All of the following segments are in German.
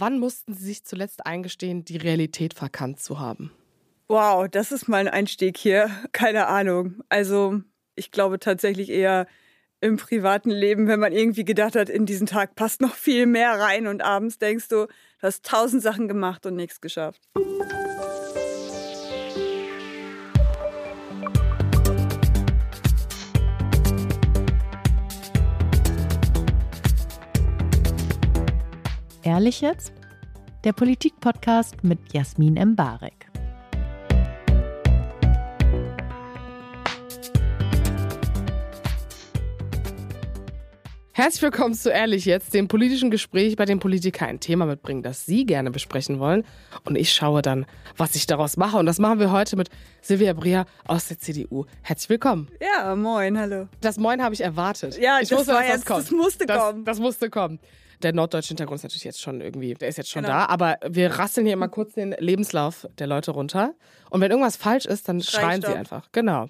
Wann mussten Sie sich zuletzt eingestehen, die Realität verkannt zu haben? Wow, das ist mal ein Einstieg hier. Keine Ahnung. Also, ich glaube tatsächlich eher im privaten Leben, wenn man irgendwie gedacht hat, in diesen Tag passt noch viel mehr rein und abends denkst du, du hast tausend Sachen gemacht und nichts geschafft. Ehrlich jetzt? Der Politik-Podcast mit Jasmin Embarek. Herzlich willkommen zu Ehrlich jetzt, dem politischen Gespräch, bei dem Politiker ein Thema mitbringen, das Sie gerne besprechen wollen. Und ich schaue dann, was ich daraus mache. Und das machen wir heute mit Silvia Brea aus der CDU. Herzlich willkommen. Ja, moin, hallo. Das Moin habe ich erwartet. Ja, ich das wusste, war dass das jetzt- kommt. das musste das, kommen. Das musste kommen. Der norddeutsche Hintergrund ist natürlich jetzt schon irgendwie, der ist jetzt schon Genau. da, aber wir rasseln hier immer kurz den Lebenslauf der Leute runter. Und wenn irgendwas falsch ist, dann Schrei schreien sie Stopp. einfach. Genau.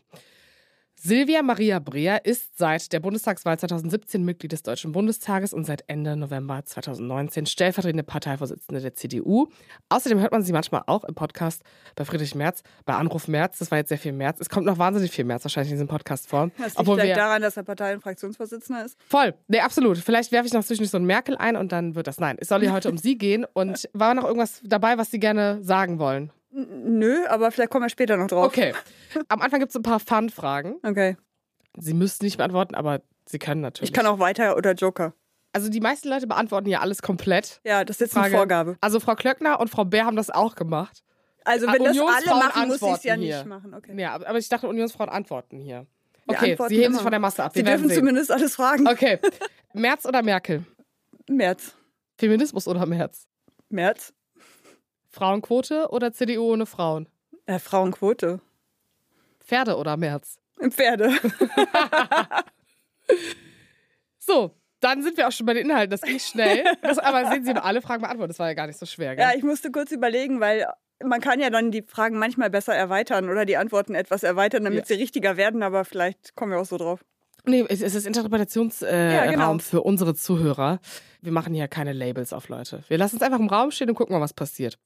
Silvia Maria Breer ist seit der Bundestagswahl 2017 Mitglied des Deutschen Bundestages und seit Ende November 2019 stellvertretende Parteivorsitzende der CDU. Außerdem hört man sie manchmal auch im Podcast bei Friedrich Merz, bei Anruf Merz. Das war jetzt sehr viel Merz. Es kommt noch wahnsinnig viel Merz wahrscheinlich in diesem Podcast vor. Das liegt vielleicht daran, dass er Partei- und Fraktionsvorsitzender ist. Voll, nee, absolut. Vielleicht werfe ich noch zwischendurch so ein Merkel ein und dann wird das. Nein, es soll ja heute um Sie gehen. Und war noch irgendwas dabei, was Sie gerne sagen wollen? Nö, aber vielleicht kommen wir später noch drauf. Okay. Am Anfang gibt es ein paar Fun-Fragen. Okay. Sie müssten nicht beantworten, aber Sie können natürlich. Ich kann auch weiter oder Joker. Also die meisten Leute beantworten ja alles komplett. Ja, das ist jetzt Frage. eine Vorgabe. Also Frau Klöckner und Frau Bär haben das auch gemacht. Also Ah, wenn das alle machen, muss ich es ja antworten nicht hier. machen. Okay. Ja, aber ich dachte, Unionsfrauen antworten hier. Okay, antworten Sie heben sich von der Masse ab. Sie dürfen sehen. zumindest alles fragen. Okay. Merz oder Merkel? März. Feminismus oder Merz? März. Frauenquote oder CDU ohne Frauen? Äh, Frauenquote. Pferde oder Merz? Pferde. So, dann sind wir auch schon bei den Inhalten. Das ging schnell. Das, aber sehen Sie, alle Fragen beantwortet. Das war ja gar nicht so schwer. Gell? Ja, ich musste kurz überlegen, weil man kann ja dann die Fragen manchmal besser erweitern oder die Antworten etwas erweitern, damit Ja. sie richtiger werden, aber vielleicht kommen wir auch so drauf. Nee, es ist Interpretationsraum äh, Ja, genau. Für unsere Zuhörer. Wir machen hier keine Labels auf Leute. Wir lassen es einfach im Raum stehen und gucken mal, was passiert.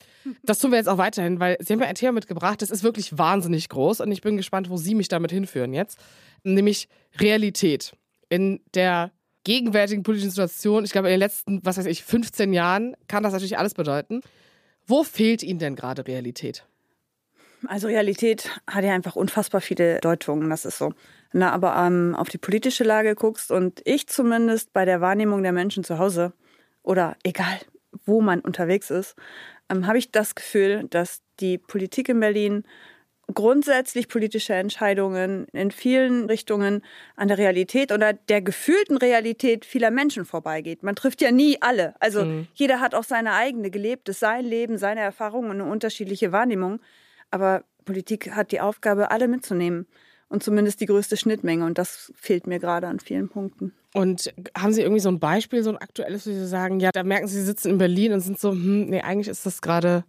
Das tun wir jetzt auch weiterhin, weil Sie haben mir ein Thema mitgebracht, das ist wirklich wahnsinnig groß und ich bin gespannt, wo Sie mich damit hinführen jetzt. Nämlich Realität. In der gegenwärtigen politischen Situation, ich glaube in den letzten, was weiß ich, 15 Jahren kann das natürlich alles bedeuten. Wo fehlt Ihnen denn gerade Realität? Also Realität hat ja einfach unfassbar viele Deutungen, das ist so. Na, aber ähm, auf die politische Lage guckst und ich zumindest bei der Wahrnehmung der Menschen zu Hause oder egal, wo man unterwegs ist, ähm, habe ich das Gefühl, dass die Politik in Berlin grundsätzlich politische Entscheidungen in vielen Richtungen an der Realität oder der gefühlten Realität vieler Menschen vorbeigeht. Man trifft ja nie alle. Also jeder hat auch seine eigene gelebte, sein Leben, seine Erfahrungen und eine unterschiedliche Wahrnehmung. Aber Politik hat die Aufgabe, alle mitzunehmen und zumindest die größte Schnittmenge. Und das fehlt mir gerade an vielen Punkten. Und haben Sie irgendwie so ein Beispiel, so ein aktuelles, wo Sie sagen, ja, da merken Sie, Sie sitzen in Berlin und sind so, hm, nee, eigentlich ist das gerade,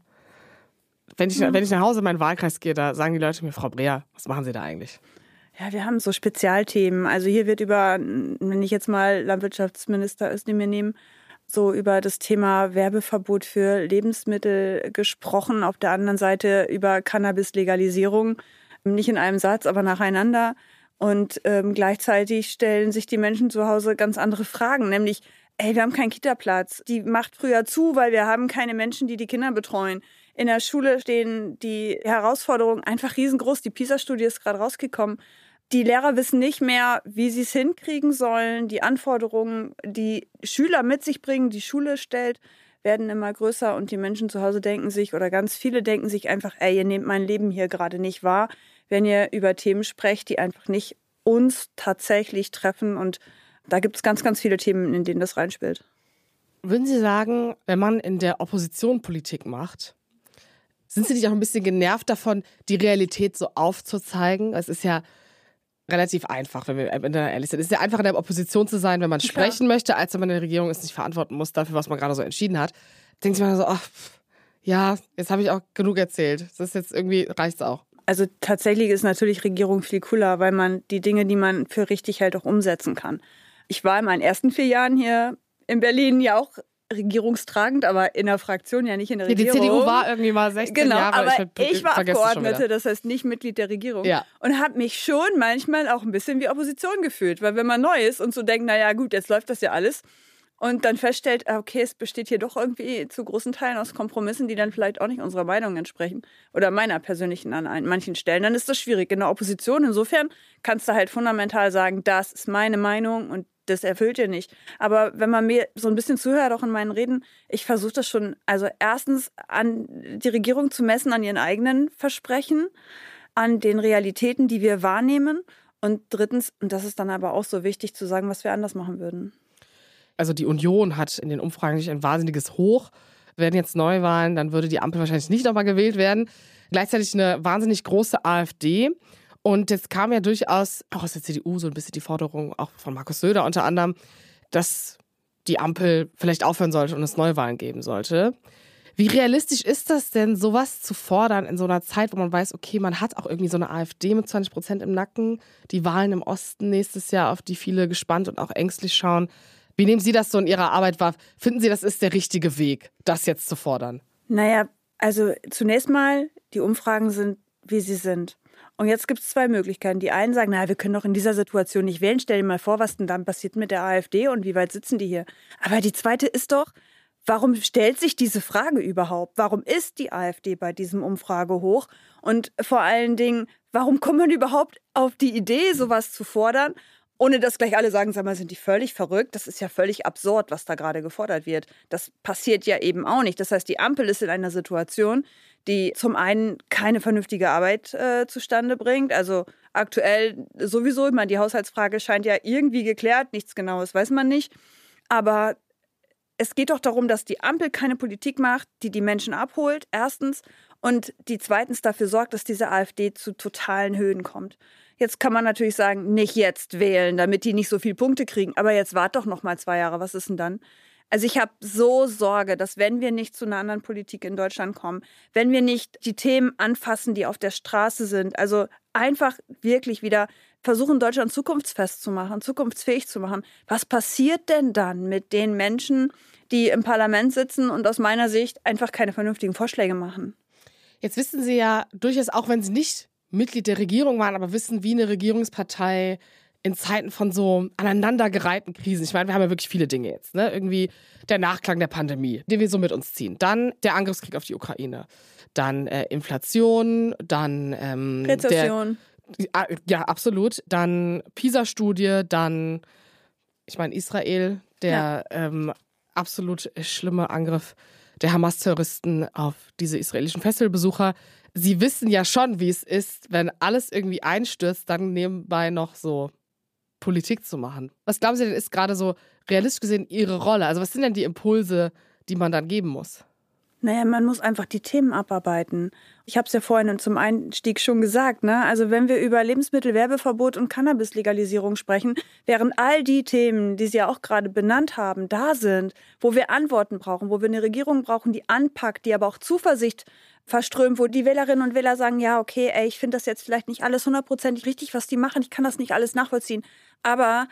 wenn ich, wenn ich nach Hause in meinen Wahlkreis gehe, da sagen die Leute mir, Frau Breer, was machen Sie da eigentlich? Ja, wir haben so Spezialthemen. Also hier wird über, wenn ich jetzt mal Landwirtschaftsminister Özdemir nehme, so über das Thema Werbeverbot für Lebensmittel gesprochen. Auf der anderen Seite über Cannabis-Legalisierung. Nicht in einem Satz, aber nacheinander. Und ähm, gleichzeitig stellen sich die Menschen zu Hause ganz andere Fragen, nämlich, ey, wir haben keinen Kita-Platz. Die macht früher zu, weil wir haben keine Menschen, die die Kinder betreuen. In der Schule stehen die Herausforderungen einfach riesengroß. Die PISA-Studie ist gerade rausgekommen. Die Lehrer wissen nicht mehr, wie sie es hinkriegen sollen. Die Anforderungen, die Schüler mit sich bringen, die Schule stellt, werden immer größer und die Menschen zu Hause denken sich oder ganz viele denken sich einfach, ey, ihr nehmt mein Leben hier gerade nicht wahr, wenn ihr über Themen sprecht, die einfach nicht uns tatsächlich treffen und da gibt es ganz, ganz viele Themen, in denen das reinspielt. Würden Sie sagen, wenn man in der Opposition Politik macht, sind Sie nicht auch ein bisschen genervt davon, die Realität so aufzuzeigen? Es ist ja relativ einfach, wenn wir ehrlich sind. Es ist ja einfach in der Opposition zu sein, wenn man sprechen möchte, als wenn man in der Regierung ist, nicht verantworten muss dafür, was man gerade so entschieden hat. Denkt sich man so, ach, ja, jetzt habe ich auch genug erzählt. Das ist jetzt irgendwie, reicht's auch. Also tatsächlich ist natürlich Regierung viel cooler, weil man die Dinge, die man für richtig hält, auch umsetzen kann. Ich war in meinen ersten vier Jahren hier in Berlin ja auch regierungstragend, aber in der Fraktion, ja nicht in der Regierung. Die CDU war irgendwie mal 16 genau, Jahre. Aber ich, ich war Abgeordnete, das heißt nicht Mitglied der Regierung. Ja. Und habe mich schon manchmal auch ein bisschen wie Opposition gefühlt. Weil wenn man neu ist und so denkt, naja gut, jetzt läuft das ja alles. Und dann feststellt, ah, okay, es besteht hier doch irgendwie zu großen Teilen aus Kompromissen, die dann vielleicht auch nicht unserer Meinung entsprechen. Oder meiner persönlichen an manchen Stellen. Dann ist das schwierig. In der Opposition, insofern kannst du halt fundamental sagen, das ist meine Meinung und das erfüllt ihr nicht. Aber wenn man mir so ein bisschen zuhört, auch in meinen Reden, ich versuche das schon, also erstens an die Regierung zu messen, an ihren eigenen Versprechen, an den Realitäten, die wir wahrnehmen. Und drittens, und das ist dann aber auch so wichtig zu sagen, was wir anders machen würden. Also die Union hat in den Umfragen nicht ein wahnsinniges Hoch. Werden jetzt Neuwahlen, dann würde die Ampel wahrscheinlich nicht nochmal gewählt werden. Gleichzeitig eine wahnsinnig große AfD. Und jetzt kam ja durchaus auch aus der CDU so ein bisschen die Forderung, auch von Markus Söder unter anderem, dass die Ampel vielleicht aufhören sollte und es Neuwahlen geben sollte. Wie realistisch ist das denn, sowas zu fordern in so einer Zeit, wo man weiß, okay, man hat auch irgendwie so eine AfD mit 20 Prozent im Nacken, die Wahlen im Osten nächstes Jahr, auf die viele gespannt und auch ängstlich schauen. Wie nehmen Sie das so in Ihrer Arbeit wahr? Finden Sie, das ist der richtige Weg, das jetzt zu fordern? Naja, also zunächst mal, die Umfragen sind, wie sie sind. Und jetzt gibt es zwei Möglichkeiten. Die einen sagen, naja, wir können doch in dieser Situation nicht wählen. Stell dir mal vor, was denn dann passiert mit der AfD und wie weit sitzen die hier. Aber die zweite ist doch, warum stellt sich diese Frage überhaupt? Warum ist die AfD bei diesem Umfrage hoch? Und vor allen Dingen, warum kommt man überhaupt auf die Idee, sowas zu fordern? Ohne dass gleich alle sagen, sag mal, sind die völlig verrückt? Das ist ja völlig absurd, was da gerade gefordert wird. Das passiert ja eben auch nicht. Das heißt, die Ampel ist in einer Situation, die zum einen keine vernünftige Arbeit äh, zustande bringt. Also aktuell sowieso, meine, die Haushaltsfrage scheint ja irgendwie geklärt, nichts Genaues weiß man nicht. Aber es geht doch darum, dass die Ampel keine Politik macht, die die Menschen abholt, erstens, und die zweitens dafür sorgt, dass diese AfD zu totalen Höhen kommt. Jetzt kann man natürlich sagen, nicht jetzt wählen, damit die nicht so viele Punkte kriegen, aber jetzt wart doch noch mal zwei Jahre, was ist denn dann? Also ich habe so Sorge, dass wenn wir nicht zu einer anderen Politik in Deutschland kommen, wenn wir nicht die Themen anfassen, die auf der Straße sind, also einfach wirklich wieder versuchen, Deutschland zukunftsfest zu machen, zukunftsfähig zu machen, was passiert denn dann mit den Menschen, die im Parlament sitzen und aus meiner Sicht einfach keine vernünftigen Vorschläge machen? Jetzt wissen Sie ja durchaus, auch wenn Sie nicht Mitglied der Regierung waren, aber wissen, wie eine Regierungspartei in Zeiten von so aneinandergereihten Krisen, ich meine, wir haben ja wirklich viele Dinge jetzt, ne? Irgendwie der Nachklang der Pandemie, den wir so mit uns ziehen. Dann der Angriffskrieg auf die Ukraine. Dann äh, Inflation, dann ähm, Rezession. Der, ah, ja, absolut. Dann PISA-Studie, dann, ich meine, Israel, der ja. ähm, absolut schlimme Angriff der Hamas-Terroristen auf diese israelischen Festivalbesucher. Sie wissen ja schon, wie es ist, wenn alles irgendwie einstürzt, dann nebenbei noch so Politik zu machen. Was glauben Sie denn, ist gerade so realistisch gesehen Ihre Rolle? Also, was sind denn die Impulse, die man dann geben muss? Naja, man muss einfach die Themen abarbeiten. Ich habe es ja vorhin zum Einstieg schon gesagt. Ne? Also wenn wir über Lebensmittelwerbeverbot und Cannabislegalisierung sprechen, während all die Themen, die Sie ja auch gerade benannt haben, da sind, wo wir Antworten brauchen, wo wir eine Regierung brauchen, die anpackt, die aber auch Zuversicht verströmt, wo die Wählerinnen und Wähler sagen, ja, okay, ey, ich finde das jetzt vielleicht nicht alles hundertprozentig richtig, was die machen, ich kann das nicht alles nachvollziehen, aber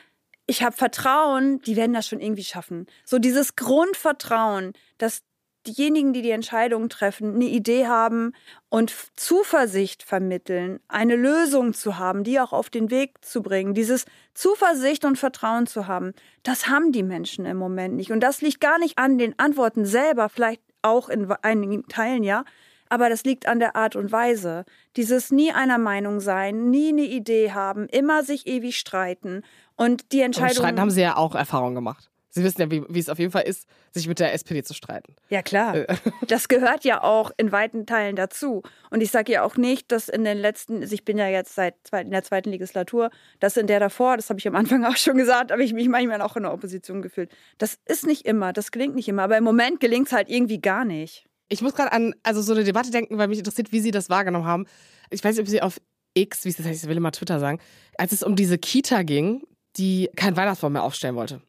ich habe Vertrauen, die werden das schon irgendwie schaffen. So dieses Grundvertrauen, dass diejenigen, die die Entscheidungen treffen, eine Idee haben und Zuversicht vermitteln, eine Lösung zu haben, die auch auf den Weg zu bringen, dieses Zuversicht und Vertrauen zu haben, das haben die Menschen im Moment nicht. Und das liegt gar nicht an den Antworten selber, vielleicht auch in einigen Teilen ja, aber das liegt an der Art und Weise. Dieses nie einer Meinung sein, nie eine Idee haben, immer sich ewig streiten und die Entscheidung. streiten haben Sie ja auch Erfahrung gemacht. Sie wissen ja, wie, wie, es auf jeden Fall ist, sich mit der SPD zu streiten. Ja, klar. Äh. Das gehört ja auch in weiten Teilen dazu. Und ich sage ja auch nicht, dass in den letzten, also ich bin ja jetzt seit in der zweiten Legislatur, dass in der davor, das habe ich am Anfang auch schon gesagt, habe ich mich manchmal auch in der Opposition gefühlt. Das ist nicht immer, das gelingt nicht immer. Aber im Moment gelingt es halt irgendwie gar nicht. Ich muss gerade an also so eine Debatte denken, weil mich interessiert, wie Sie das wahrgenommen haben. Ich weiß nicht, ob Sie auf X, wie es das heißt, ich will immer Twitter sagen, als es um diese Kita ging, die kein Weihnachtsbaum mehr aufstellen wollte.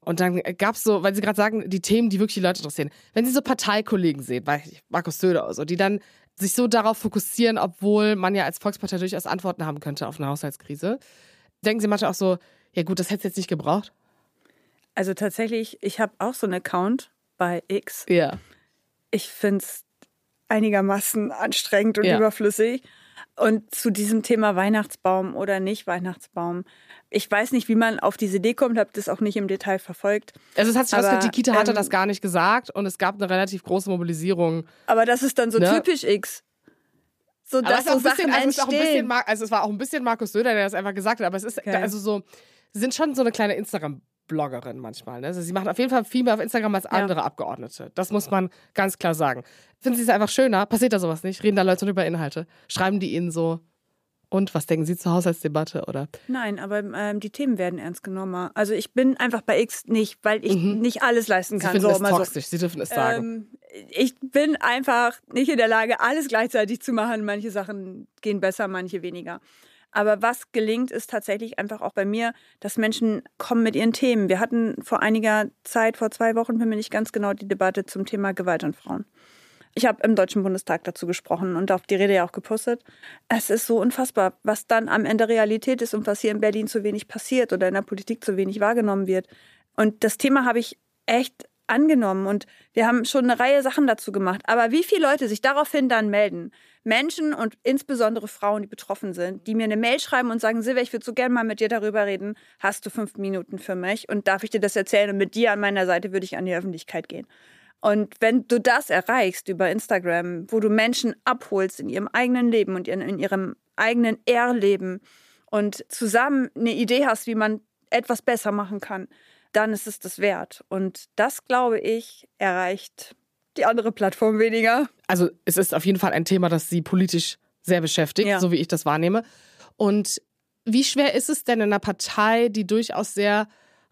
Und dann gab es so, weil Sie gerade sagen, die Themen, die wirklich die Leute interessieren. Wenn Sie so Parteikollegen sehen, Markus Söder oder so, die dann sich so darauf fokussieren, obwohl man ja als Volkspartei durchaus Antworten haben könnte auf eine Haushaltskrise, denken Sie manchmal auch so, ja gut, das hätte es jetzt nicht gebraucht? Also tatsächlich, ich habe auch so einen Account bei X. Ja. Ich finde es einigermaßen anstrengend und Ja. überflüssig. Und zu diesem Thema Weihnachtsbaum oder nicht Weihnachtsbaum. Ich weiß nicht, wie man auf diese Idee kommt, habe das auch nicht im Detail verfolgt. Also es hat sich Aber, rausgestellt, die Kita hatte ähm, das gar nicht gesagt und es gab eine relativ große Mobilisierung. Aber das ist dann so Ne? typisch X. So, Aber dass so ein bisschen, Sachen also es, auch ein bisschen. Mar- also es war auch ein bisschen Markus Söder, der das einfach gesagt hat, aber es ist Okay. also so, sind schon so eine kleine Instagram-Bloggerin manchmal. Ne? Also sie machen auf jeden Fall viel mehr auf Instagram als andere Abgeordnete. Das muss man ganz klar sagen. Finden Sie es einfach schöner? Passiert da sowas nicht? Reden da Leute über Inhalte? Schreiben die Ihnen so, und was denken Sie zur Haushaltsdebatte? Oder? Nein, aber ähm, die Themen werden ernst genommen. Also ich bin einfach bei X nicht, weil ich nicht alles leisten Mhm. Sie kann. finden so, es mal so. toxisch, Sie dürfen es sagen. Ähm, ich bin einfach nicht in der Lage, alles gleichzeitig zu machen. Manche Sachen gehen besser, manche weniger. Aber was gelingt, ist tatsächlich einfach auch bei mir, dass Menschen kommen mit ihren Themen. Wir hatten vor einiger Zeit, vor zwei Wochen, bin mir nicht ganz genau, die Debatte zum Thema Gewalt an Frauen. Ich habe im Deutschen Bundestag dazu gesprochen und auf die Rede ja auch gepostet. Es ist so unfassbar, was dann am Ende Realität ist und was hier in Berlin zu wenig passiert oder in der Politik zu wenig wahrgenommen wird. Und das Thema habe ich echt angenommen und wir haben schon eine Reihe Sachen dazu gemacht. Aber wie viele Leute sich daraufhin dann melden, Menschen und insbesondere Frauen, die betroffen sind, die mir eine Mail schreiben und sagen, Silvia, ich würde so gerne mal mit dir darüber reden. Hast du fünf Minuten für mich und darf ich dir das erzählen? Und mit dir an meiner Seite würde ich an die Öffentlichkeit gehen. Und wenn du das erreichst über Instagram, wo du Menschen abholst in ihrem eigenen Leben und in, ihrem eigenen Erleben und zusammen eine Idee hast, wie man etwas besser machen kann, dann ist es das wert. Und das, glaube ich, erreicht die andere Plattform weniger. Also es ist auf jeden Fall ein Thema, das Sie politisch sehr beschäftigt, Ja. so wie ich das wahrnehme. Und wie schwer ist es denn in einer Partei, die durchaus sehr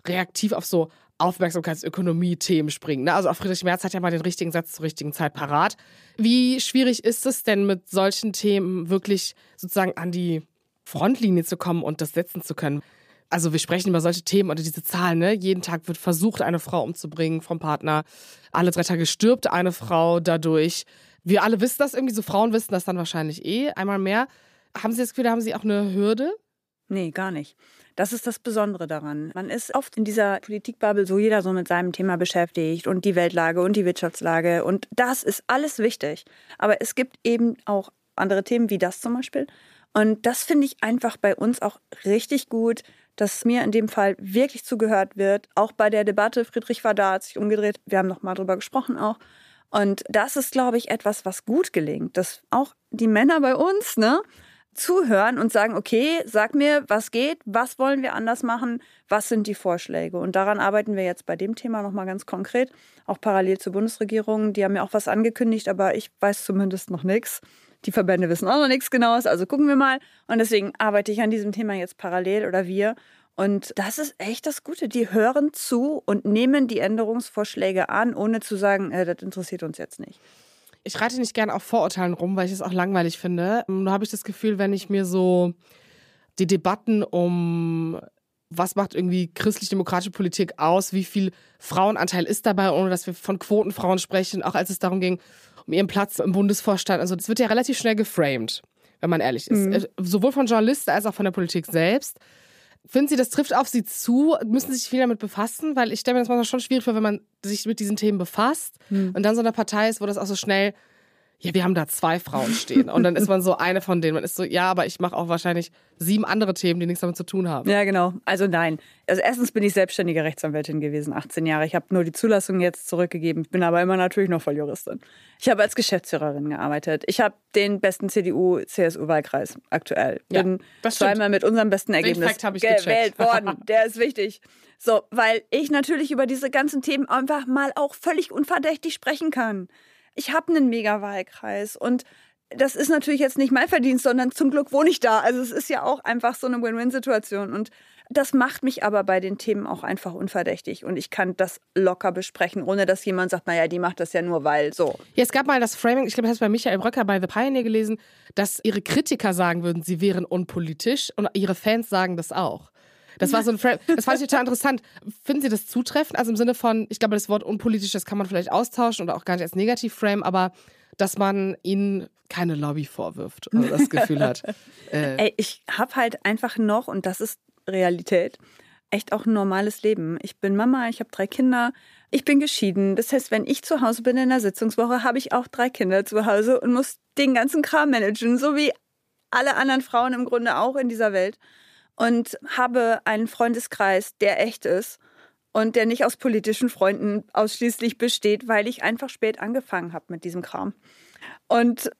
reaktiv auf so Aufmerksamkeitsökonomie-Themen springt? Ne? Also auch Friedrich Merz hat ja mal den richtigen Satz zur richtigen Zeit parat. Wie schwierig ist es denn mit solchen Themen wirklich sozusagen an die Frontlinie zu kommen und das setzen zu können? Also wir sprechen über solche Themen oder diese Zahlen, ne? Jeden Tag wird versucht, eine Frau umzubringen vom Partner. Alle drei Tage stirbt eine Frau dadurch. Wir alle wissen das irgendwie, so Frauen wissen das dann wahrscheinlich eh einmal mehr. Haben Sie das Gefühl, da haben Sie auch eine Hürde? Nee, gar nicht. Das ist das Besondere daran. Man ist oft in dieser Politikbubble so jeder so mit seinem Thema beschäftigt und die Weltlage und die Wirtschaftslage und das ist alles wichtig. Aber es gibt eben auch andere Themen wie das zum Beispiel. Und das finde ich einfach bei uns auch richtig gut, dass mir in dem Fall wirklich zugehört wird. Auch bei der Debatte, Friedrich war da, hat sich umgedreht. Wir haben noch mal drüber gesprochen auch. Und das ist, glaube ich, etwas, was gut gelingt, dass auch die Männer bei uns, ne, zuhören und sagen, okay, sag mir, was geht, was wollen wir anders machen, was sind die Vorschläge? Und daran arbeiten wir jetzt bei dem Thema nochmal ganz konkret, auch parallel zur Bundesregierung. Die haben ja auch was angekündigt, aber ich weiß zumindest noch nichts. Die Verbände wissen auch noch nichts Genaues, also gucken wir mal. Und deswegen arbeite ich an diesem Thema jetzt parallel oder wir. Und das ist echt das Gute. Die hören zu und nehmen die Änderungsvorschläge an, ohne zu sagen, äh, das interessiert uns jetzt nicht. Ich reite nicht gern auf Vorurteilen rum, weil ich es auch langweilig finde. Nur habe ich das Gefühl, wenn ich mir so die Debatten um was macht irgendwie christlich-demokratische Politik aus, wie viel Frauenanteil ist dabei, ohne dass wir von Quotenfrauen sprechen, auch als es darum ging, um ihren Platz im Bundesvorstand. Also das wird ja relativ schnell geframed, wenn man ehrlich ist. Äh, Sowohl von Journalisten als auch von der Politik selbst. Finden Sie, das trifft auf Sie zu? Müssen Sie sich viel damit befassen? Weil ich stelle mir das manchmal schon schwierig vor, wenn man sich mit diesen Themen befasst und dann so eine Partei ist, wo das auch so schnell, ja, wir haben da zwei Frauen stehen. Und dann ist man so eine von denen. Man ist so, ja, aber ich mache auch wahrscheinlich sieben andere Themen, die nichts damit zu tun haben. Ja, genau. Also nein. Also erstens bin ich selbstständige Rechtsanwältin gewesen, 18 Jahre. Ich habe nur die Zulassung jetzt zurückgegeben, bin aber immer natürlich noch Volljuristin. Ich habe als Geschäftsführerin gearbeitet. Ich habe den besten CDU-CSU-Wahlkreis aktuell. Ja, Bin das stimmt. zweimal mit unserem besten Ergebnis ich gewählt gecheckt. worden. Der ist wichtig. So, weil ich natürlich über diese ganzen Themen einfach mal auch völlig unverdächtig sprechen kann. Ich habe einen Mega-Wahlkreis und das ist natürlich jetzt nicht mein Verdienst, sondern zum Glück wohne ich da. Also es ist ja auch einfach so eine Win-Win-Situation. Und das macht mich aber bei den Themen auch einfach unverdächtig. Und ich kann das locker besprechen, ohne dass jemand sagt, naja, die macht das ja nur, weil so. Ja, es gab mal das Framing, ich glaube, das hast bei Michael Bröcker bei The Pioneer gelesen, dass ihre Kritiker sagen würden, sie wären unpolitisch und ihre Fans sagen das auch. Das war so ein Frame, das fand ich total interessant. Finden Sie das zutreffend? Also im Sinne von, ich glaube, das Wort unpolitisch, das kann man vielleicht austauschen oder auch gar nicht als Negativ-Frame, aber dass man ihnen keine Lobby vorwirft oder das Gefühl hat. Äh, Ey, ich habe halt einfach noch, und das ist Realität, echt auch ein normales Leben. Ich bin Mama, ich habe drei Kinder, ich bin geschieden. Das heißt, wenn ich zu Hause bin in der Sitzungswoche, habe ich auch drei Kinder zu Hause und muss den ganzen Kram managen, so wie alle anderen Frauen im Grunde auch in dieser Welt. Und habe einen Freundeskreis, der echt ist und der nicht aus politischen Freunden ausschließlich besteht, weil ich einfach spät angefangen habe mit diesem Kram. Und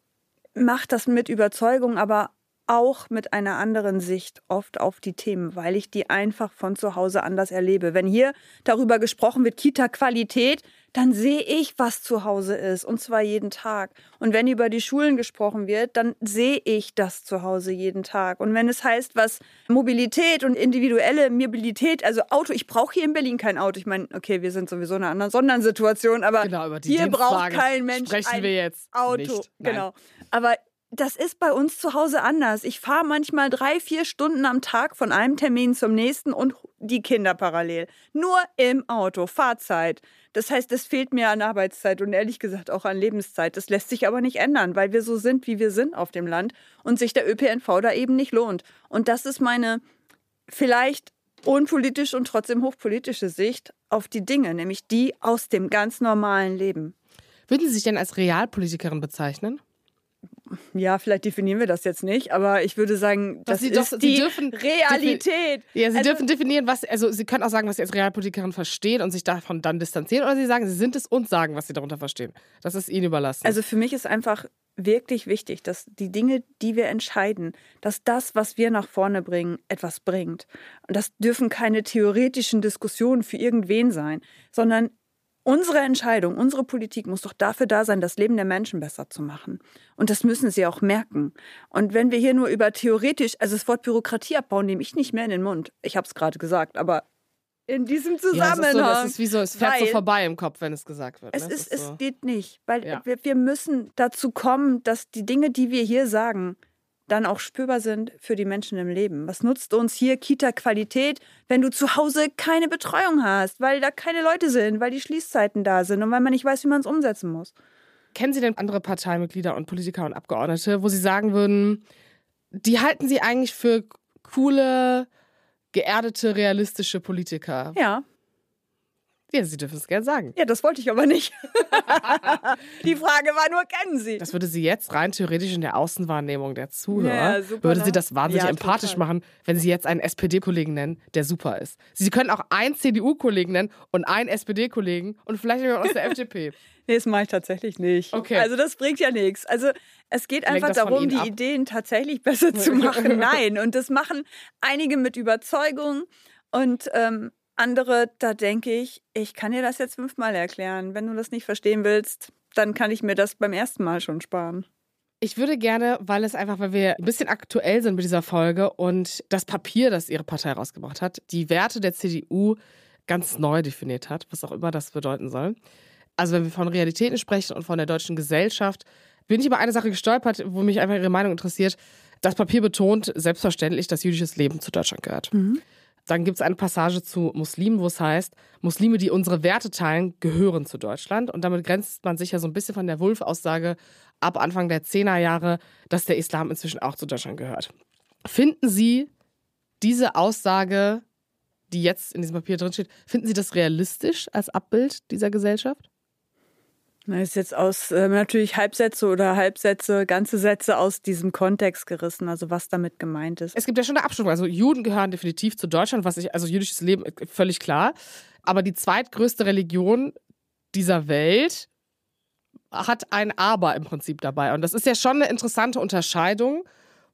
mache das mit Überzeugung, aber auch mit einer anderen Sicht oft auf die Themen, weil ich die einfach von zu Hause anders erlebe. Wenn hier darüber gesprochen wird, Kita-Qualität, dann sehe ich, was zu Hause ist, und zwar jeden Tag. Und wenn über die Schulen gesprochen wird, dann sehe ich das zu Hause jeden Tag. Und wenn es heißt, was Mobilität und individuelle Mobilität, also Auto, ich brauche hier in Berlin kein Auto. Ich meine, okay, wir sind sowieso in einer anderen Sondersituation, aber genau, hier braucht kein Mensch ein Auto. Genau. Aber das ist bei uns zu Hause anders. Ich fahre manchmal drei, vier Stunden am Tag von einem Termin zum nächsten und die Kinder parallel. Nur im Auto, Fahrzeit. Das heißt, es fehlt mir an Arbeitszeit und ehrlich gesagt auch an Lebenszeit. Das lässt sich aber nicht ändern, weil wir so sind, wie wir sind auf dem Land und sich der ÖPNV da eben nicht lohnt. Und das ist meine vielleicht unpolitische und trotzdem hochpolitische Sicht auf die Dinge, nämlich die aus dem ganz normalen Leben. Würden Sie sich denn als Realpolitikerin bezeichnen? Ja, vielleicht definieren wir das jetzt nicht, aber ich würde sagen, das Sie ist doch, die dürfen, Realität. Ja, Sie also, dürfen definieren, was, also Sie können auch sagen, was Sie als Realpolitikerin verstehen und sich davon dann distanzieren oder Sie sagen, Sie sind es und sagen, was Sie darunter verstehen. Das ist Ihnen überlassen. Also für mich ist einfach wirklich wichtig, dass die Dinge, die wir entscheiden, dass das, was wir nach vorne bringen, etwas bringt. Und das dürfen keine theoretischen Diskussionen für irgendwen sein, sondern Unsere Entscheidung, unsere Politik muss doch dafür da sein, das Leben der Menschen besser zu machen. Und das müssen sie auch merken. Und wenn wir hier nur über theoretisch, also das Wort Bürokratie abbauen, nehme ich nicht mehr in den Mund. Ich habe es gerade gesagt, aber in diesem Zusammenhang. Ja, es ist, so, ist wie so, es fährt so vorbei im Kopf, wenn es gesagt wird. Es, ne? ist, ist so. es geht nicht, weil ja. wir, wir müssen dazu kommen, dass die Dinge, die wir hier sagen, dann auch spürbar sind für die Menschen im Leben. Was nutzt uns hier Kita-Qualität, wenn du zu Hause keine Betreuung hast, weil da keine Leute sind, weil die Schließzeiten da sind und weil man nicht weiß, wie man es umsetzen muss? Kennen Sie denn andere Parteimitglieder und Politiker und Abgeordnete, wo Sie sagen würden, die halten Sie eigentlich für coole, geerdete, realistische Politiker? Ja. Ja, Sie dürfen es gerne sagen. Ja, das wollte ich aber nicht. die Frage war nur, kennen Sie? Das würde Sie jetzt rein theoretisch in der Außenwahrnehmung der Zuhörer, ja, super, würde Sie ne? das wahnsinnig ja, empathisch total. machen, wenn Sie jetzt einen SPD-Kollegen nennen, der super ist. Sie können auch einen CDU-Kollegen nennen und einen SPD-Kollegen und vielleicht jemand aus der FDP. Nee, das mache ich tatsächlich nicht. Okay. Also das bringt ja nichts. Also es geht einfach darum, die ab? Ideen tatsächlich besser zu machen. Nein, und das machen einige mit Überzeugung. Und ähm, andere, da denke ich, ich kann dir das jetzt fünfmal erklären. Wenn du das nicht verstehen willst, dann kann ich mir das beim ersten Mal schon sparen. Ich würde gerne, weil es einfach, weil wir ein bisschen aktuell sind mit dieser Folge und das Papier, das Ihre Partei rausgebracht hat, die Werte der CDU ganz neu definiert hat, was auch immer das bedeuten soll. Also wenn wir von Realitäten sprechen und von der deutschen Gesellschaft, bin ich über eine Sache gestolpert, wo mich einfach Ihre Meinung interessiert. Das Papier betont selbstverständlich, dass jüdisches Leben zu Deutschland gehört. Mhm. Dann gibt es eine Passage zu Muslimen, wo es heißt, Muslime, die unsere Werte teilen, gehören zu Deutschland. Und damit grenzt man sich ja so ein bisschen von der Wulff-Aussage ab Anfang der 10er Jahre, dass der Islam inzwischen auch zu Deutschland gehört. Finden Sie diese Aussage, die jetzt in diesem Papier drinsteht, finden Sie das realistisch als Abbild dieser Gesellschaft? Das ist jetzt aus äh, natürlich Halbsätze oder Halbsätze, ganze Sätze aus diesem Kontext gerissen, also was damit gemeint ist. Es gibt ja schon eine Abstimmung. Also Juden gehören definitiv zu Deutschland, was ich, also jüdisches Leben äh, völlig klar. Aber die zweitgrößte Religion dieser Welt hat ein Aber im Prinzip dabei. Und das ist ja schon eine interessante Unterscheidung,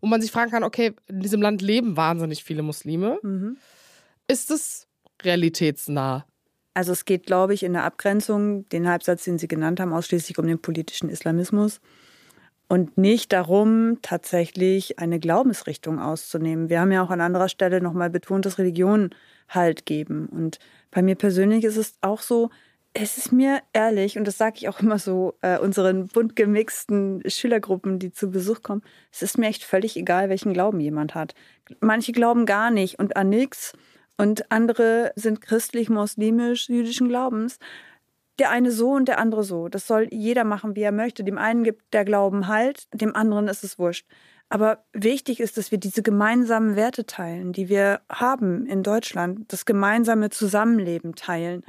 wo man sich fragen kann, okay, in diesem Land leben wahnsinnig viele Muslime. Mhm. Ist es realitätsnah? Also es geht, glaube ich, in der Abgrenzung, den Halbsatz, den Sie genannt haben, ausschließlich um den politischen Islamismus und nicht darum, tatsächlich eine Glaubensrichtung auszunehmen. Wir haben ja auch an anderer Stelle nochmal betont, dass Religionen Halt geben. Und bei mir persönlich ist es auch so, es ist mir ehrlich, und das sage ich auch immer so äh, unseren bunt gemixten Schülergruppen, die zu Besuch kommen, es ist mir echt völlig egal, welchen Glauben jemand hat. Manche glauben gar nicht und an nichts und andere sind christlich, muslimisch, jüdischen Glaubens. Der eine so und der andere so. Das soll jeder machen, wie er möchte. Dem einen gibt der Glauben halt, dem anderen ist es wurscht. Aber wichtig ist, dass wir diese gemeinsamen Werte teilen, die wir haben in Deutschland, das gemeinsame Zusammenleben teilen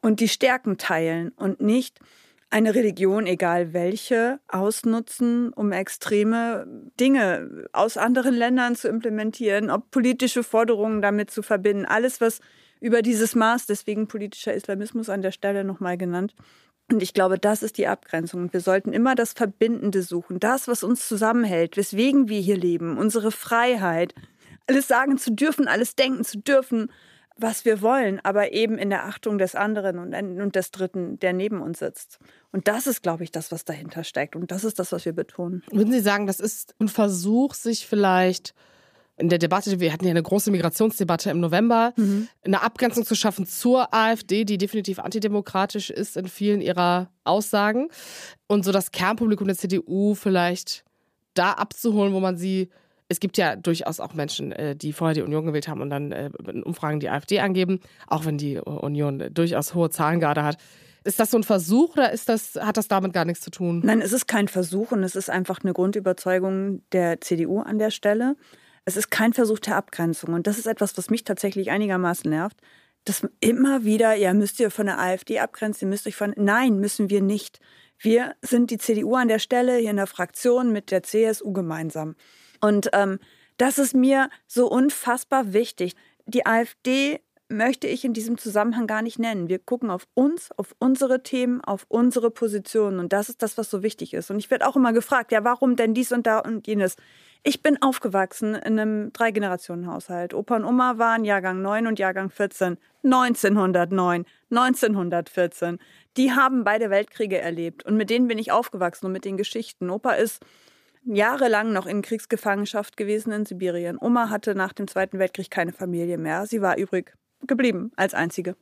und die Stärken teilen und nicht eine Religion, egal welche, ausnutzen, um extreme Dinge aus anderen Ländern zu implementieren, ob politische Forderungen damit zu verbinden. Alles, was über dieses Maß, deswegen politischer Islamismus an der Stelle nochmal genannt, und ich glaube, das ist die Abgrenzung. Und wir sollten immer das Verbindende suchen, das, was uns zusammenhält, weswegen wir hier leben, unsere Freiheit, alles sagen zu dürfen, alles denken zu dürfen, was wir wollen, aber eben in der Achtung des anderen und, und des Dritten, der neben uns sitzt. Und das ist, glaube ich, das, was dahinter steckt. Und das ist das, was wir betonen. Würden Sie sagen, das ist ein Versuch, sich vielleicht in der Debatte, wir hatten ja eine große Migrationsdebatte im November, mhm. eine Abgrenzung zu schaffen zur AfD, die definitiv antidemokratisch ist in vielen ihrer Aussagen. Und so das Kernpublikum der CDU vielleicht da abzuholen, wo man sie. Es gibt ja durchaus auch Menschen, äh, die vorher die Union gewählt haben und dann äh, in Umfragen die AfD angeben, auch wenn die Union durchaus hohe Zahlen gerade hat. Ist das so ein Versuch oder ist das, hat das damit gar nichts zu tun? Nein, es ist kein Versuch und es ist einfach eine Grundüberzeugung der CDU an der Stelle. Es ist kein Versuch der Abgrenzung. Und das ist etwas, was mich tatsächlich einigermaßen nervt. Dass immer wieder, ja, müsst ihr von der AfD abgrenzen, müsst euch von. Nein, müssen wir nicht. Wir sind die CDU an der Stelle, hier in der Fraktion mit der CSU gemeinsam. Und ähm, das ist mir so unfassbar wichtig. Die AfD möchte ich in diesem Zusammenhang gar nicht nennen. Wir gucken auf uns, auf unsere Themen, auf unsere Positionen. Und das ist das, was so wichtig ist. Und ich werde auch immer gefragt, ja, warum denn dies und da und jenes? Ich bin aufgewachsen in einem Drei-Generationen-Haushalt. Opa und Oma waren Jahrgang 9 und Jahrgang 14. 1909, 1914. Die haben beide Weltkriege erlebt und mit denen bin ich aufgewachsen und mit den Geschichten. Opa ist jahrelang noch in Kriegsgefangenschaft gewesen in Sibirien. Oma hatte nach dem Zweiten Weltkrieg keine Familie mehr. Sie war übrig geblieben als einzige.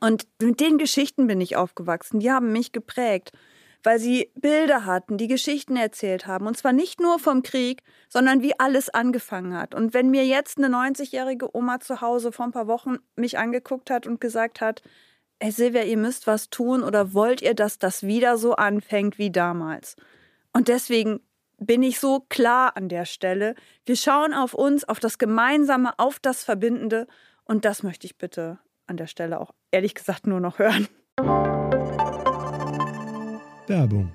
Und mit den Geschichten bin ich aufgewachsen. Die haben mich geprägt weil sie Bilder hatten, die Geschichten erzählt haben. Und zwar nicht nur vom Krieg, sondern wie alles angefangen hat. Und wenn mir jetzt eine 90-jährige Oma zu Hause vor ein paar Wochen mich angeguckt hat und gesagt hat, Hey Silvia, ihr müsst was tun oder wollt ihr, dass das wieder so anfängt wie damals? Und deswegen bin ich so klar an der Stelle. Wir schauen auf uns, auf das Gemeinsame, auf das Verbindende. Und das möchte ich bitte an der Stelle auch ehrlich gesagt nur noch hören. Werbung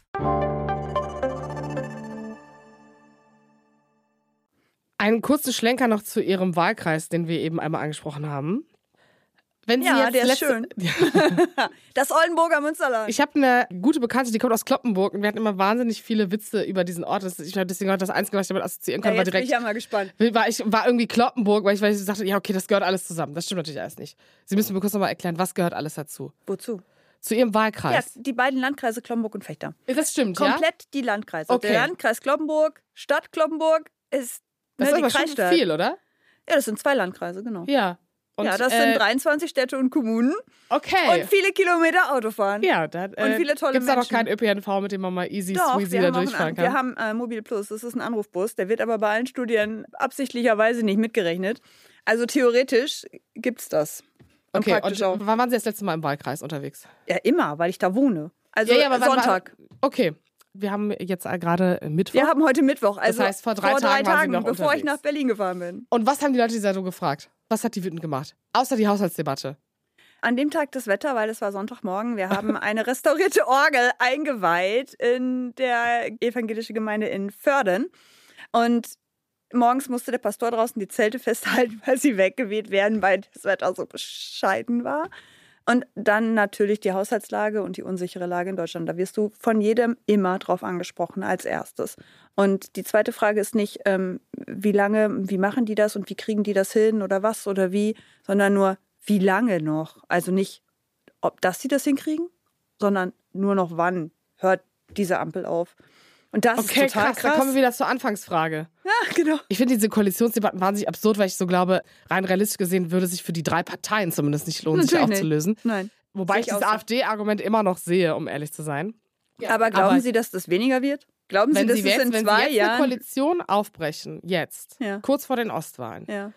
Einen kurzen Schlenker noch zu Ihrem Wahlkreis, den wir eben einmal angesprochen haben. Wenn Sie ja, der ist schön. das Oldenburger Münsterland. Ich habe eine gute Bekannte, die kommt aus Kloppenburg und wir hatten immer wahnsinnig viele Witze über diesen Ort. Ich glaube, deswegen war das Einzige, was ich damit assoziieren konnte, ja, war direkt. Bin ich ja mal gespannt. War, ich, war irgendwie Kloppenburg, weil ich, weil ich dachte, ja, okay, das gehört alles zusammen. Das stimmt natürlich alles nicht. Sie müssen mir kurz nochmal erklären, was gehört alles dazu? Wozu? Zu Ihrem Wahlkreis? Ja, die beiden Landkreise Kloppenburg und Fechter. Das stimmt, Komplett ja? die Landkreise. Okay. Der Landkreis Kloppenburg, Stadt Kloppenburg ist das ne, ist aber die schon viel, oder? Ja, das sind zwei Landkreise, genau. Ja. Und, ja, das äh, sind 23 Städte und Kommunen. Okay. Und viele Kilometer Autofahren. Ja, da, äh, und viele tolle Gibt es da noch Menschen. keinen ÖPNV, mit dem man mal easy Doch, squeezy da durchfahren kann? wir haben äh, Mobil Plus, das ist ein Anrufbus, der wird aber bei allen Studien absichtlicherweise nicht mitgerechnet. Also theoretisch gibt es das. Und okay, und auch. wann waren Sie das letzte Mal im Wahlkreis unterwegs? Ja, immer, weil ich da wohne. Also ja, ja, Sonntag. War, okay. Wir haben jetzt gerade Mittwoch. Wir haben heute Mittwoch, also das heißt, vor drei vor Tagen, drei Tagen bevor unterwegs. ich nach Berlin gefahren bin. Und was haben die Leute dieser so gefragt? Was hat die wütend gemacht? Außer die Haushaltsdebatte. An dem Tag das Wetter, weil es war Sonntagmorgen, wir haben eine restaurierte Orgel eingeweiht in der evangelischen Gemeinde in Förden. Und morgens musste der Pastor draußen die Zelte festhalten, weil sie weggeweht werden, weil das Wetter so bescheiden war. Und dann natürlich die Haushaltslage und die unsichere Lage in Deutschland. Da wirst du von jedem immer drauf angesprochen als erstes. Und die zweite Frage ist nicht, ähm, wie lange, wie machen die das und wie kriegen die das hin oder was oder wie, sondern nur, wie lange noch? Also nicht, ob das sie das hinkriegen, sondern nur noch wann hört diese Ampel auf. Und das Okay, ist total krass, krass. Da kommen wir wieder zur Anfangsfrage. ja, genau. Ich finde diese Koalitionsdebatten wahnsinnig absurd, weil ich so glaube, rein realistisch gesehen würde sich für die drei Parteien zumindest nicht lohnen, sich Natürlich nicht. aufzulösen. Nein. Wobei ich ich das. AfD-Argument immer noch sehe, um ehrlich zu sein. Aber glauben aber- Sie, dass das weniger wird? Glauben Sie, dass Sie es jetzt, in wenn Sie zwei jetzt eine Jahren... Koalition aufbrechen, jetzt, Ja. kurz vor den Ostwahlen. Ja.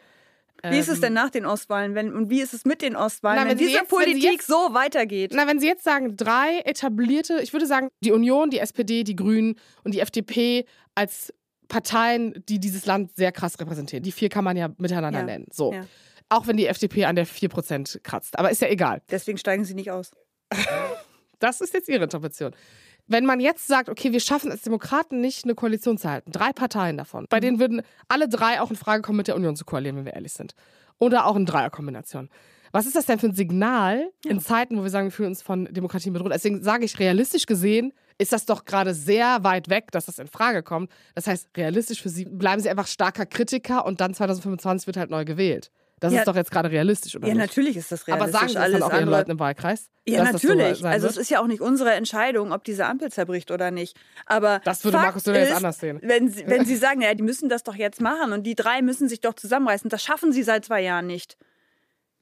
Wie ist es ähm, denn nach den Ostwahlen? Wenn, und wie ist es mit den Ostwahlen, Na, wenn, wenn diese jetzt- wenn Politik jetzt- so weitergeht? Na, wenn Sie jetzt sagen, drei etablierte, ich würde sagen, die Union, die SPD, die Grünen und die FDP als Parteien, die dieses Land sehr krass repräsentieren. Die vier kann man ja miteinander Ja. nennen. So. Ja. Auch wenn die FDP an der 4% kratzt. Aber ist ja egal. Deswegen steigen Sie nicht aus. Das ist jetzt Ihre Interpretation. Wenn man jetzt sagt, okay, wir schaffen als Demokraten nicht eine Koalition zu halten, drei Parteien davon, bei denen würden alle drei auch in Frage kommen, mit der Union zu koalieren, wenn wir ehrlich sind. Oder auch in Dreierkombination. Was ist das denn für ein Signal in Zeiten, wo wir sagen, wir fühlen uns von Demokratien bedroht? Deswegen sage ich, realistisch gesehen ist das doch gerade sehr weit weg, dass das in Frage kommt. Das heißt, realistisch für Sie bleiben Sie einfach starker Kritiker und dann 2025 wird halt neu gewählt. Das Ja. ist doch jetzt gerade realistisch, oder Ja, nicht? natürlich ist das Aber realistisch. sagen Sie das Alles dann auch andere- Leuten im Wahlkreis? Ja, so natürlich. sein also es ist ja auch nicht unsere Entscheidung, ob diese Ampel zerbricht oder nicht. Aber Das würde Fakt Markus Söder jetzt anders sehen. Wenn Sie, wenn Sie sagen, ja, die müssen das doch jetzt machen und die drei müssen sich doch zusammenreißen, das schaffen Sie seit zwei Jahren nicht.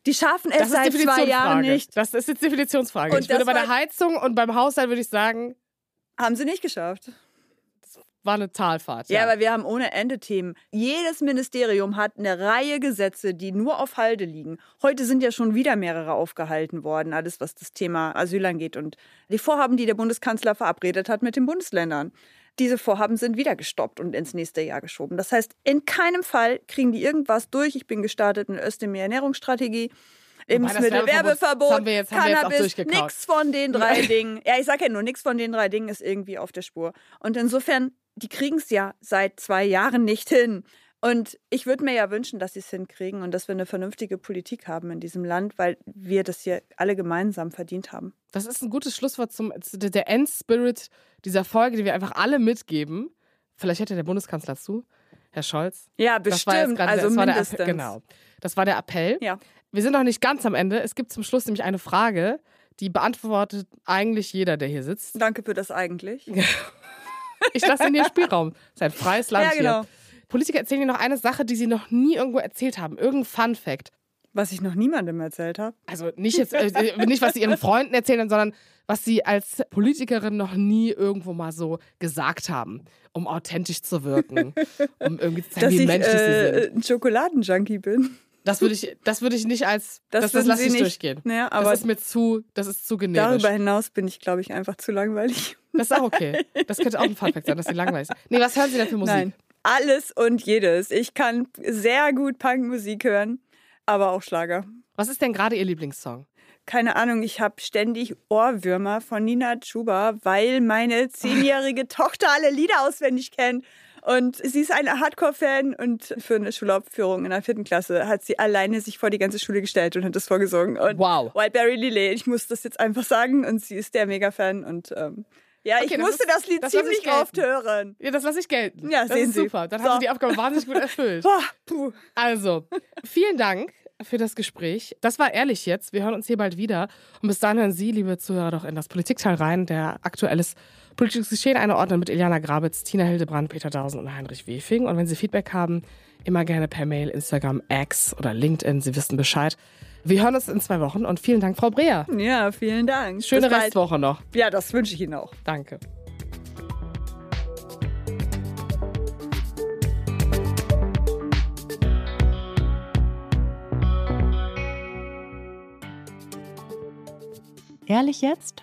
Die schaffen es seit zwei Jahren nicht. Das ist jetzt Definitionsfrage. Und ich würde bei der Heizung und beim Haushalt würde ich sagen, Haben Sie nicht geschafft. War eine Talfahrt. Ja, aber wir haben ohne Ende Themen. Jedes Ministerium hat eine Reihe Gesetze, die nur auf Halde liegen. Heute sind ja schon wieder mehrere aufgehalten worden, alles was das Thema Asyl angeht und die Vorhaben, die der Bundeskanzler verabredet hat mit den Bundesländern. Diese Vorhaben sind wieder gestoppt und ins nächste Jahr geschoben. Das heißt, in keinem Fall kriegen die irgendwas durch. Ich bin gestartet mit Özdemir Ernährungsstrategie. Lebensmittel, Werbeverbot, Werbeverbot, das haben wir jetzt- Cannabis, nix von den drei Dingen. Ja, ich sage ja nur, nix von den drei Dingen ist irgendwie auf der Spur. Und insofern, die kriegen es ja seit zwei Jahren nicht hin. Und ich würde mir ja wünschen, dass sie es hinkriegen und dass wir eine vernünftige Politik haben in diesem Land, weil wir das hier alle gemeinsam verdient haben. Das ist ein gutes Schlusswort zum zu der- Endspirit dieser Folge, die wir einfach alle mitgeben. Vielleicht hätte der Bundeskanzler zu, Herr Scholz. Ja, bestimmt. gerade- also das war der mindestens. Appell, genau. Das war der Appell. Ja. Wir sind noch nicht ganz am Ende. Es gibt zum Schluss nämlich eine Frage, die beantwortet eigentlich jeder, der hier sitzt. Danke für das eigentlich. Ich lasse Ihnen hier Spielraum. Das ist ein freies Land Ja, genau. hier. Politiker erzählen dir noch eine Sache, die sie noch nie irgendwo erzählt haben. Irgendein Fun Fact. Was ich noch niemandem erzählt habe. Also nicht jetzt, äh, nicht was sie ihren Freunden erzählen, sondern was sie als Politikerin noch nie irgendwo mal so gesagt haben, um authentisch zu wirken, um irgendwie zu zeigen, Dass wie ich menschlich sie äh, sind. ein Schokoladenjunkie bin. Das würde ich, das würde ich nicht als, das, das, würden lasse ich nicht. durchgehen. Das aber ist mir zu, das ist zu generisch. darüber hinaus bin ich, glaube ich, einfach zu langweilig. Das ist auch okay. Das könnte auch ein Funfact sein, dass sie langweilig sind. Nee, was hören Sie denn für Musik? Nein, alles und jedes. Ich kann sehr gut Punkmusik hören, aber auch Schlager. Was ist denn gerade Ihr Lieblingssong? Keine Ahnung, ich habe ständig Ohrwürmer von Nina Chuba, weil meine zehnjährige Tochter alle Lieder auswendig kennt. Und sie ist eine Hardcore-Fan und für eine Schulaufführung in der vierten Klasse hat sie alleine sich vor die ganze Schule gestellt und hat das vorgesungen. Und Wow. Wildberry Lillet, ich muss das jetzt einfach sagen und sie ist der Mega-Fan und ähm, ja, Okay, ich das musste ist- das Lied das ziemlich oft hören. Ja, das lasse ich gelten. Ja, das sehen ist Sie. super. Dann So. haben Sie die Aufgabe wahnsinnig gut erfüllt. Boah, puh. Also, vielen Dank für das Gespräch. Das war ehrlich jetzt. Wir hören uns hier bald wieder. Und bis dahin hören Sie, liebe Zuhörer, doch in das Politikteil rein, der aktuelles politisches Geschehen einordnet mit Iliana Grabitz, Tina Hildebrand, Peter Dausen und Heinrich Wefing. Und wenn Sie Feedback haben, immer gerne per Mail, Instagram, X oder LinkedIn. Sie wissen Bescheid. Wir hören uns in zwei Wochen und vielen Dank, Frau Breer. Ja, vielen Dank. Schöne Bis bald. Restwoche noch. Ja, das wünsche ich Ihnen auch. Danke. Ehrlich jetzt?